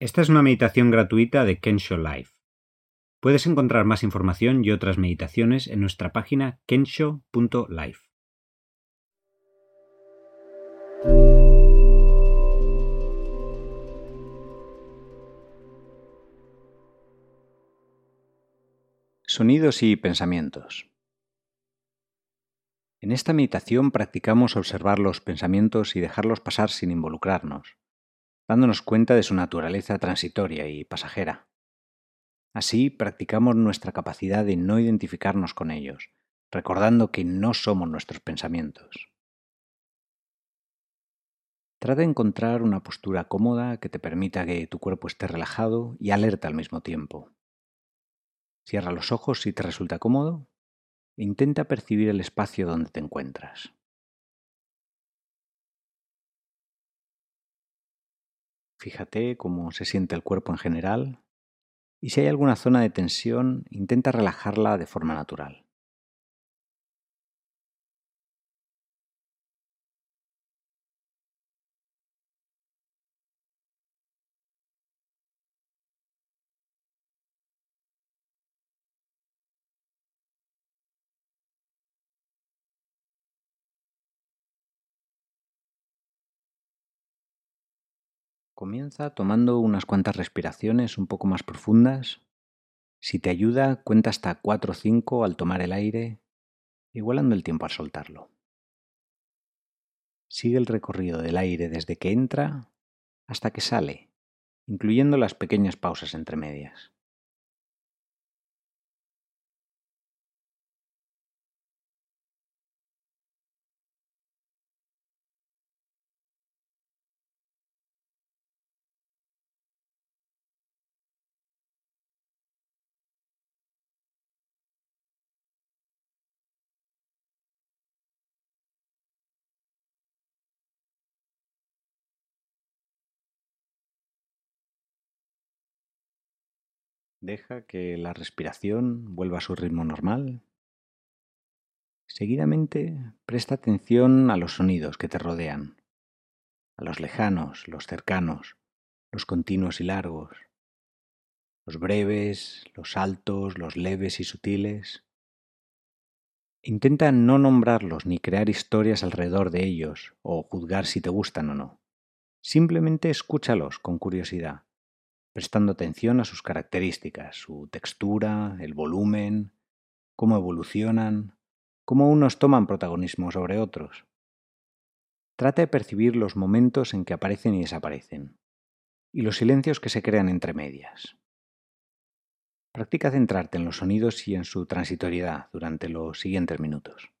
Esta es una meditación gratuita de Kensho Life. Puedes encontrar más información y otras meditaciones en nuestra página kensho.life. Sonidos y pensamientos. En esta meditación practicamos observar los pensamientos y dejarlos pasar sin involucrarnos dándonos cuenta de su naturaleza transitoria y pasajera. Así practicamos nuestra capacidad de no identificarnos con ellos, recordando que no somos nuestros pensamientos. Trata de encontrar una postura cómoda que te permita que tu cuerpo esté relajado y alerta al mismo tiempo. Cierra los ojos si te resulta cómodo e intenta percibir el espacio donde te encuentras. Fíjate cómo se siente el cuerpo en general y si hay alguna zona de tensión, intenta relajarla de forma natural. Comienza tomando unas cuantas respiraciones un poco más profundas. Si te ayuda, cuenta hasta 4 o 5 al tomar el aire, igualando el tiempo al soltarlo. Sigue el recorrido del aire desde que entra hasta que sale, incluyendo las pequeñas pausas entre medias. Deja que la respiración vuelva a su ritmo normal. Seguidamente, presta atención a los sonidos que te rodean, a los lejanos, los cercanos, los continuos y largos, los breves, los altos, los leves y sutiles. Intenta no nombrarlos ni crear historias alrededor de ellos o juzgar si te gustan o no. Simplemente escúchalos con curiosidad prestando atención a sus características, su textura, el volumen, cómo evolucionan, cómo unos toman protagonismo sobre otros. Trata de percibir los momentos en que aparecen y desaparecen, y los silencios que se crean entre medias. Practica centrarte en los sonidos y en su transitoriedad durante los siguientes minutos.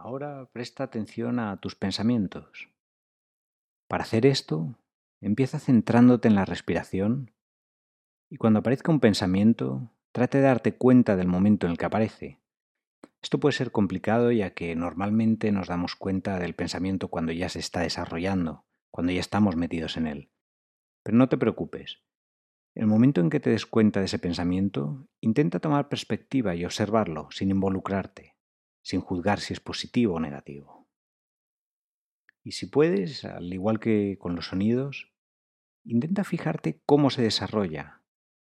Ahora presta atención a tus pensamientos. Para hacer esto, empieza centrándote en la respiración y cuando aparezca un pensamiento, trate de darte cuenta del momento en el que aparece. Esto puede ser complicado ya que normalmente nos damos cuenta del pensamiento cuando ya se está desarrollando, cuando ya estamos metidos en él. Pero no te preocupes. El momento en que te des cuenta de ese pensamiento, intenta tomar perspectiva y observarlo sin involucrarte, sin juzgar si es positivo o negativo. Y si puedes, al igual que con los sonidos, intenta fijarte cómo se desarrolla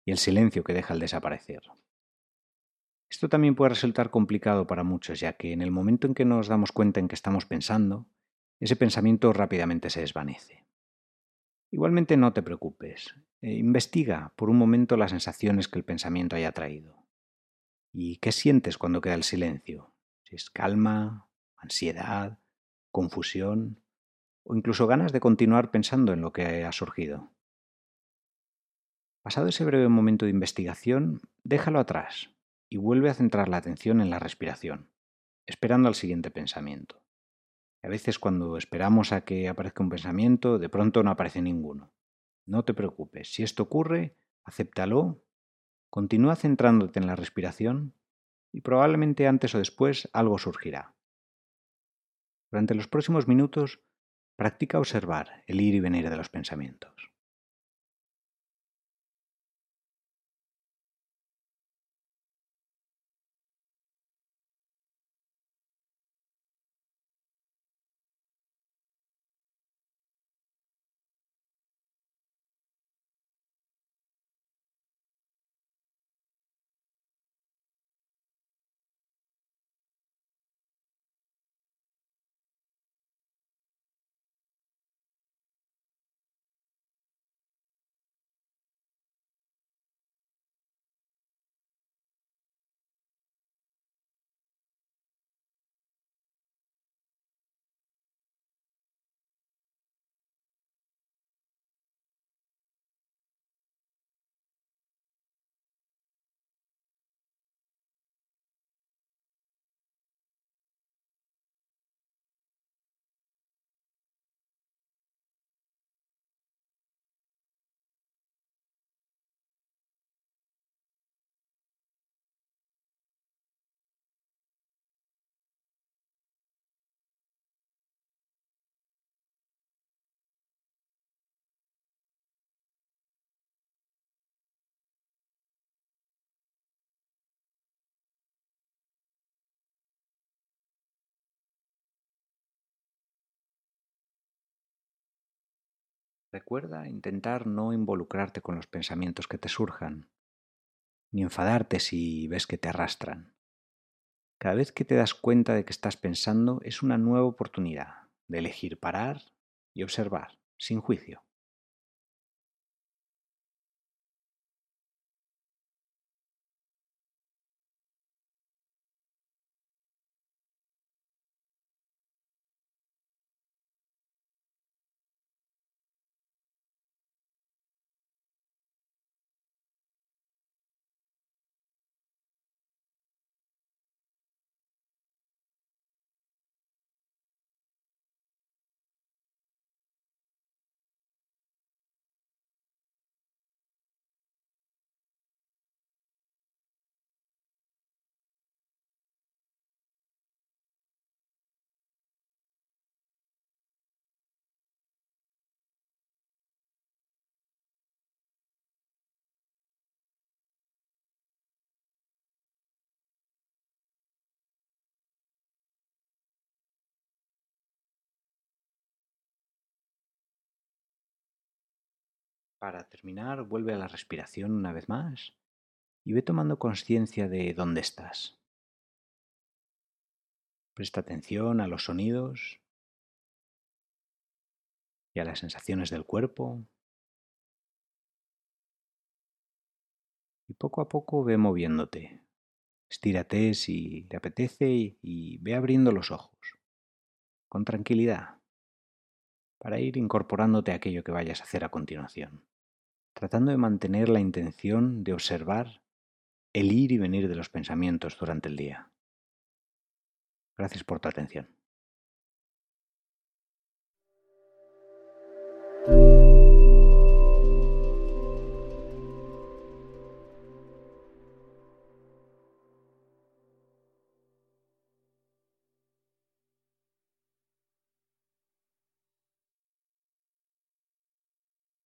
y el silencio que deja al desaparecer. Esto también puede resultar complicado para muchos, ya que en el momento en que nos damos cuenta en que estamos pensando, ese pensamiento rápidamente se desvanece. Igualmente no te preocupes, eh, investiga por un momento las sensaciones que el pensamiento haya traído. ¿Y qué sientes cuando queda el silencio? Si es calma, ansiedad, confusión o incluso ganas de continuar pensando en lo que ha surgido. Pasado ese breve momento de investigación, déjalo atrás y vuelve a centrar la atención en la respiración, esperando al siguiente pensamiento. A veces cuando esperamos a que aparezca un pensamiento, de pronto no aparece ninguno. No te preocupes, si esto ocurre, acéptalo, continúa centrándote en la respiración y probablemente antes o después algo surgirá. Durante los próximos minutos, practica observar el ir y venir de los pensamientos. Recuerda intentar no involucrarte con los pensamientos que te surjan, ni enfadarte si ves que te arrastran. Cada vez que te das cuenta de que estás pensando es una nueva oportunidad de elegir parar y observar, sin juicio. Para terminar, vuelve a la respiración una vez más y ve tomando conciencia de dónde estás. Presta atención a los sonidos y a las sensaciones del cuerpo. Y poco a poco ve moviéndote. Estírate si te apetece y ve abriendo los ojos, con tranquilidad, para ir incorporándote a aquello que vayas a hacer a continuación tratando de mantener la intención de observar el ir y venir de los pensamientos durante el día. Gracias por tu atención.